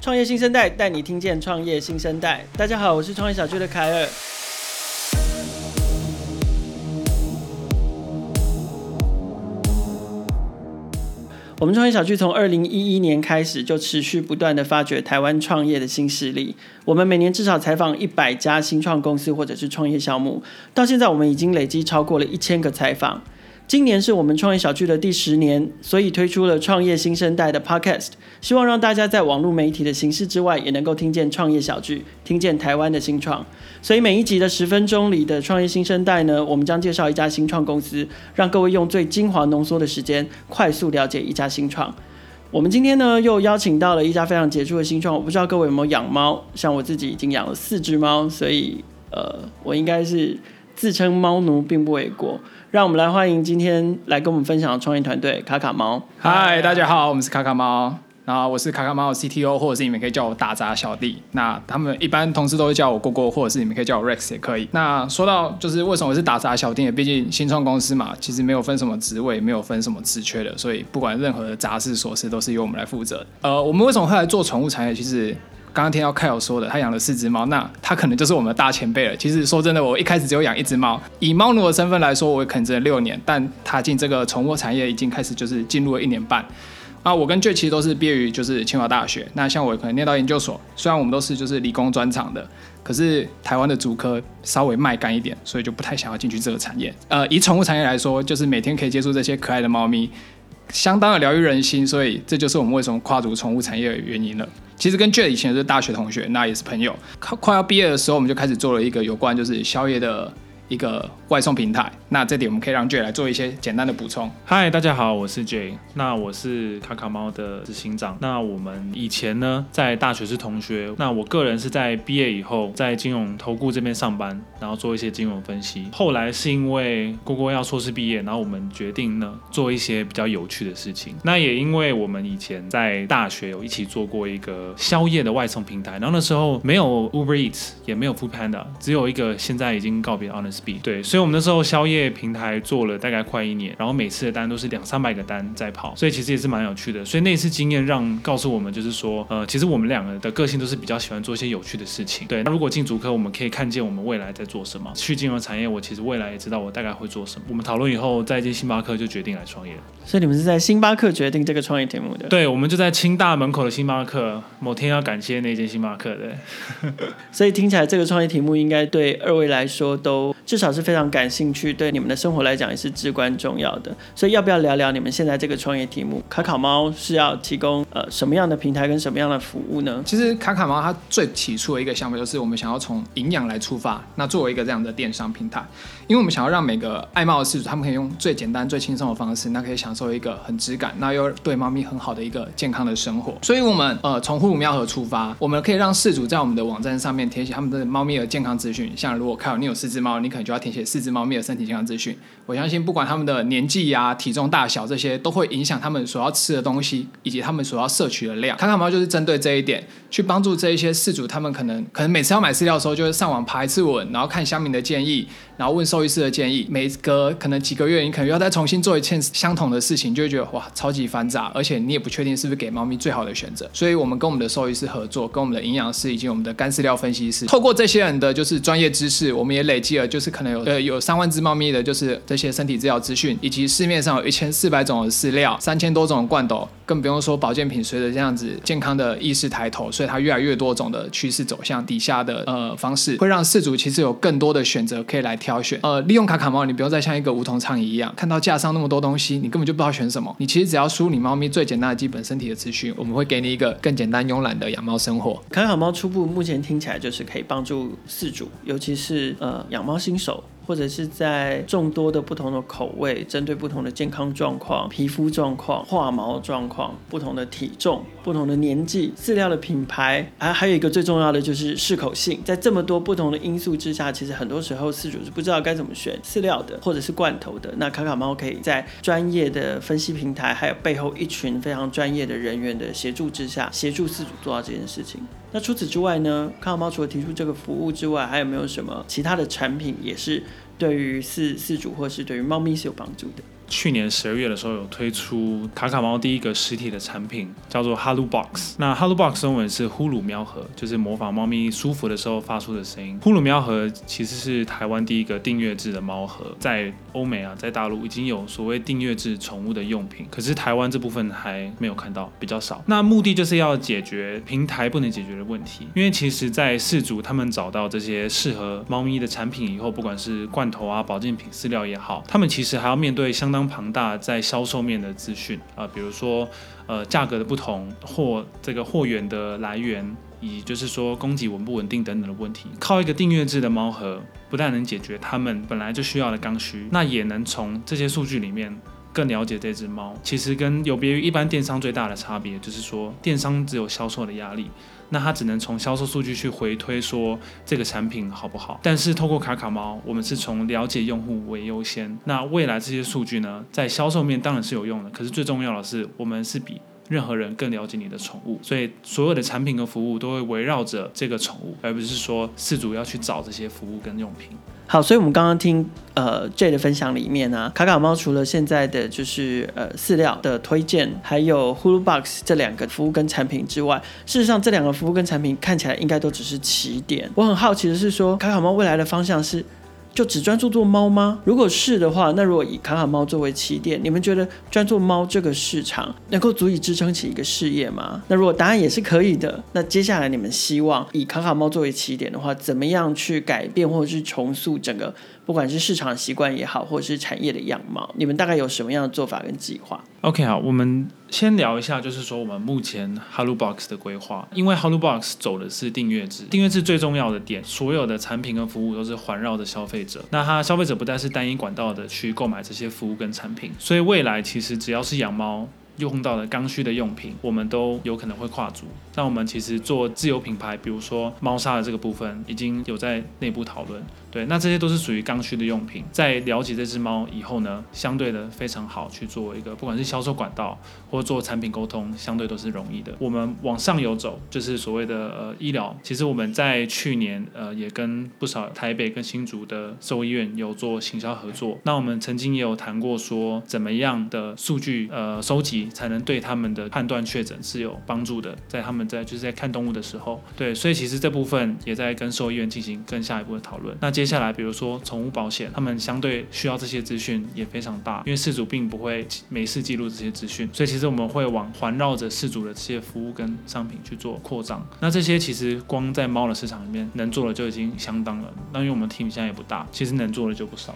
创业新生代带你听见创业新生代。大家好，我是创业小聚的凯尔。我们创业小聚从二零一一年开始就持续不断的发掘台湾创业的新势力。我们每年至少采访一百家新创公司或者是创业项目，到现在我们已经累积超过了一千个采访。今年是我们创业小聚的第十年，所以推出了创业新生代的 Podcast，希望让大家在网络媒体的形式之外，也能够听见创业小聚，听见台湾的新创。所以每一集的十分钟里的创业新生代呢，我们将介绍一家新创公司，让各位用最精华浓缩的时间，快速了解一家新创。我们今天呢，又邀请到了一家非常杰出的新创，我不知道各位有没有养猫，像我自己已经养了四只猫，所以呃，我应该是自称猫奴并不为过。让我们来欢迎今天来跟我们分享的创业团队卡卡猫。嗨，大家好，我们是卡卡猫。然后我是卡卡猫的 CTO，或者是你们可以叫我打杂小弟。那他们一般同事都会叫我过过，或者是你们可以叫我 Rex 也可以。那说到就是为什么我是打杂小弟，毕竟新创公司嘛，其实没有分什么职位，没有分什么职缺的，所以不管任何的杂事琐事都是由我们来负责。呃，我们为什么会来做宠物产业？其实。刚刚听到 Kyle 说的，他养了四只猫，那他可能就是我们的大前辈了。其实说真的，我一开始只有养一只猫，以猫奴的身份来说，我可能只有六年，但踏进这个宠物产业已经开始就是进入了一年半。啊，我跟 J 其实都是毕业于就是清华大学，那像我可能念到研究所，虽然我们都是就是理工专长的，可是台湾的主科稍微卖干一点，所以就不太想要进去这个产业。呃，以宠物产业来说，就是每天可以接触这些可爱的猫咪。相当的疗愈人心，所以这就是我们为什么跨足宠物产业的原因了。其实跟 Jay 以前是大学同学，那也是朋友。快快要毕业的时候，我们就开始做了一个有关就是宵夜的一个外送平台。那这点我们可以让 J 来做一些简单的补充。嗨，大家好，我是 J，。那我是卡卡猫的执行长。那我们以前呢，在大学是同学。那我个人是在毕业以后，在金融投顾这边上班，然后做一些金融分析。后来是因为郭郭要硕士毕业，然后我们决定呢，做一些比较有趣的事情。那也因为我们以前在大学有一起做过一个宵夜的外送平台，然后那时候没有 Uber Eats，也没有 Food Panda，只有一个现在已经告别 Honest 对，所以我们那时候宵夜。平台做了大概快一年，然后每次的单都是两三百个单在跑，所以其实也是蛮有趣的。所以那次经验让告诉我们，就是说，呃，其实我们两个的个性都是比较喜欢做一些有趣的事情。对，那如果进足科，我们可以看见我们未来在做什么。去金融产业，我其实未来也知道我大概会做什么。我们讨论以后，在一间星巴克就决定来创业。所以你们是在星巴克决定这个创业题目的？对，我们就在清大门口的星巴克。某天要感谢那间星巴克的。所以听起来这个创业题目应该对二位来说都至少是非常感兴趣，对你们的生活来讲也是至关重要的。所以要不要聊聊你们现在这个创业题目？卡卡猫是要提供呃什么样的平台跟什么样的服务呢？其实卡卡猫它最起初的一个想法就是我们想要从营养来出发，那作为一个这样的电商平台，因为我们想要让每个爱猫的饲主他们可以用最简单最轻松的方式，那可以享受一个很质感，那又对猫咪很好的一个健康的生活。所以我们呃从呼鲁喵盒出发，我们可以让饲主在我们的网站上面填写他们的猫咪的健康资讯，像如果看到你有四只猫，你可能就要填写四只猫咪的身体健康资讯。我相信，不管他们的年纪呀、体重大小这些，都会影响他们所要吃的东西以及他们所要摄取的量。卡卡猫就是针对这一点，去帮助这一些饲主，他们可能可能每次要买饲料的时候，就会上网爬一次文，然后看乡民的建议，然后问兽医师的建议。每隔可能几个月，你可能要再重新做一件相同的事情，就会觉得哇，超级繁杂，而且你也不确定是不是给猫咪最好的选择。所以，我们跟我们的兽医师合作，跟我们的营养师以及我们的干饲料分析师，透过这些人的就是专业知识，我们也累积了就是可能有呃有三万只猫咪的，就是这些身体治疗资讯，以及市面上有一千四百种的饲料，三千多种罐头，更不用说保健品。随着这样子健康的意识抬头，所以它越来越多种的趋势走向底下的呃方式，会让饲主其实有更多的选择可以来挑选。呃，利用卡卡猫，你不用再像一个无头苍蝇一样，看到架上那么多东西，你根本就不知道选什么。你其实只要输入你猫咪最简单的基本身体的资讯，我们会给你一个更简单慵懒的养猫生活。卡卡猫初步目前听起来就是可以帮助饲主，尤其是呃养猫新手。或者是在众多的不同的口味，针对不同的健康状况、皮肤状况、化毛状况、不同的体重、不同的年纪、饲料的品牌，还还有一个最重要的就是适口性。在这么多不同的因素之下，其实很多时候饲主是不知道该怎么选饲料的，或者是罐头的。那卡卡猫可以在专业的分析平台，还有背后一群非常专业的人员的协助之下，协助饲主做到这件事情。那除此之外呢？康乐猫除了提出这个服务之外，还有没有什么其他的产品也是对于饲饲主或是对于猫咪是有帮助的？去年十二月的时候有推出卡卡猫第一个实体的产品，叫做 Halo Box。那 Halo Box 中文是呼噜喵盒，就是模仿猫咪舒服的时候发出的声音。呼噜喵盒其实是台湾第一个订阅制的猫盒，在欧美啊，在大陆已经有所谓订阅制宠物的用品，可是台湾这部分还没有看到，比较少。那目的就是要解决平台不能解决的问题，因为其实，在饲主他们找到这些适合猫咪的产品以后，不管是罐头啊、保健品、饲料也好，他们其实还要面对相当庞大在销售面的资讯啊，比如说呃价格的不同，货这个货源的来源，以就是说供给稳不稳定等等的问题。靠一个订阅制的猫盒，不但能解决他们本来就需要的刚需，那也能从这些数据里面更了解这只猫。其实跟有别于一般电商最大的差别，就是说电商只有销售的压力。那它只能从销售数据去回推说这个产品好不好，但是透过卡卡猫，我们是从了解用户为优先。那未来这些数据呢，在销售面当然是有用的，可是最重要的是，我们是比任何人更了解你的宠物，所以所有的产品和服务都会围绕着这个宠物，而不是说饲主要去找这些服务跟用品。好，所以我们刚刚听呃 J 的分享里面呢、啊，卡卡猫除了现在的就是呃饲料的推荐，还有 Hulu Box 这两个服务跟产品之外，事实上这两个服务跟产品看起来应该都只是起点。我很好奇的是说，卡卡猫未来的方向是？就只专注做猫吗？如果是的话，那如果以卡卡猫作为起点，你们觉得专做猫这个市场能够足以支撑起一个事业吗？那如果答案也是可以的，那接下来你们希望以卡卡猫作为起点的话，怎么样去改变或者是重塑整个？不管是市场习惯也好，或者是产业的样貌，你们大概有什么样的做法跟计划？OK，好，我们先聊一下，就是说我们目前 Halo Box 的规划。因为 Halo Box 走的是订阅制，订阅制最重要的点，所有的产品跟服务都是环绕着消费者。那它消费者不再是单一管道的去购买这些服务跟产品，所以未来其实只要是养猫用到的刚需的用品，我们都有可能会跨足。那我们其实做自有品牌，比如说猫砂的这个部分，已经有在内部讨论。对，那这些都是属于刚需的用品。在了解这只猫以后呢，相对的非常好去做一个，不管是销售管道或做产品沟通，相对都是容易的。我们往上游走，就是所谓的呃医疗。其实我们在去年呃也跟不少台北跟新竹的兽医院有做行销合作。那我们曾经也有谈过说，怎么样的数据呃收集才能对他们的判断确诊是有帮助的，在他们在就是在看动物的时候，对，所以其实这部分也在跟兽医院进行更下一步的讨论。那接下来，比如说宠物保险，他们相对需要这些资讯也非常大，因为饲主并不会每次记录这些资讯，所以其实我们会往环绕着饲主的这些服务跟商品去做扩张。那这些其实光在猫的市场里面能做的就已经相当了。那因为我们 team 现在也不大，其实能做的就不少。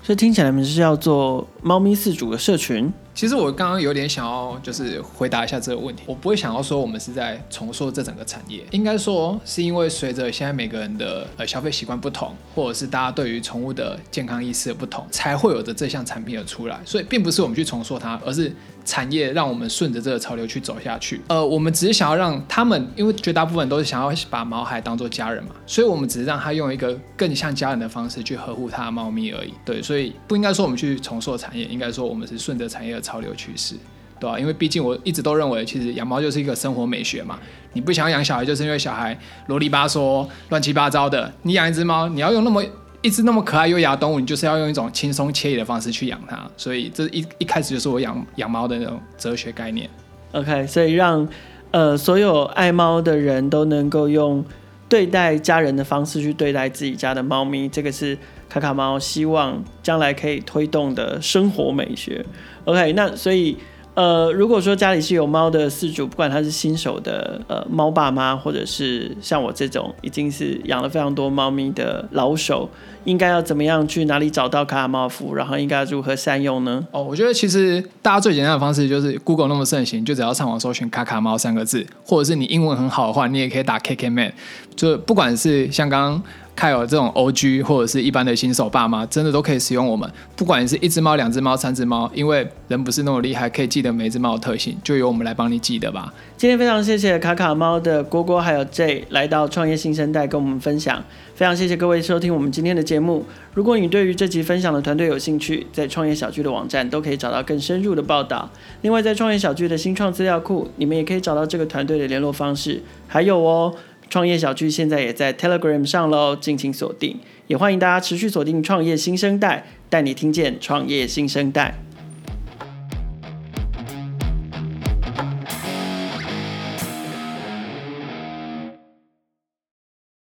所以听起来你们是要做猫咪饲主的社群。其实我刚刚有点想要，就是回答一下这个问题。我不会想要说我们是在重塑这整个产业，应该说是因为随着现在每个人的呃消费习惯不同，或者是大家对于宠物的健康意识的不同，才会有的这项产品的出来。所以并不是我们去重塑它，而是产业让我们顺着这个潮流去走下去。呃，我们只是想要让他们，因为绝大部分都是想要把毛孩当做家人嘛，所以我们只是让他用一个更像家人的方式去呵护他的猫咪而已。对，所以不应该说我们去重塑产业，应该说我们是顺着产业的潮流趋势，对吧、啊？因为毕竟我一直都认为，其实养猫就是一个生活美学嘛。你不想养小孩，就是因为小孩啰里吧嗦、乱七八糟的。你养一只猫，你要用那么一只那么可爱优雅的动物，你就是要用一种轻松惬意的方式去养它。所以这一一开始就是我养养猫的那种哲学概念。OK，所以让呃所有爱猫的人都能够用对待家人的方式去对待自己家的猫咪，这个是。卡卡猫希望将来可以推动的生活美学，OK，那所以呃，如果说家里是有猫的饲主，不管他是新手的呃猫爸妈，或者是像我这种已经是养了非常多猫咪的老手，应该要怎么样去哪里找到卡卡猫服，然后应该如何善用呢？哦，我觉得其实大家最简单的方式就是 Google 那么盛行，就只要上网搜寻“卡卡猫”三个字，或者是你英文很好的话，你也可以打 KKMan，就不管是像刚刚。看有这种 OG 或者是一般的新手爸妈，真的都可以使用我们。不管你是一只猫、两只猫、三只猫，因为人不是那么厉害，可以记得每只猫的特性，就由我们来帮你记得吧。今天非常谢谢卡卡猫的郭郭还有 J 来到创业新生代跟我们分享。非常谢谢各位收听我们今天的节目。如果你对于这集分享的团队有兴趣，在创业小聚的网站都可以找到更深入的报道。另外，在创业小聚的新创资料库，你们也可以找到这个团队的联络方式。还有哦。创业小聚现在也在 Telegram 上喽，敬请锁定，也欢迎大家持续锁定创业新生代，带你听见创业新生代。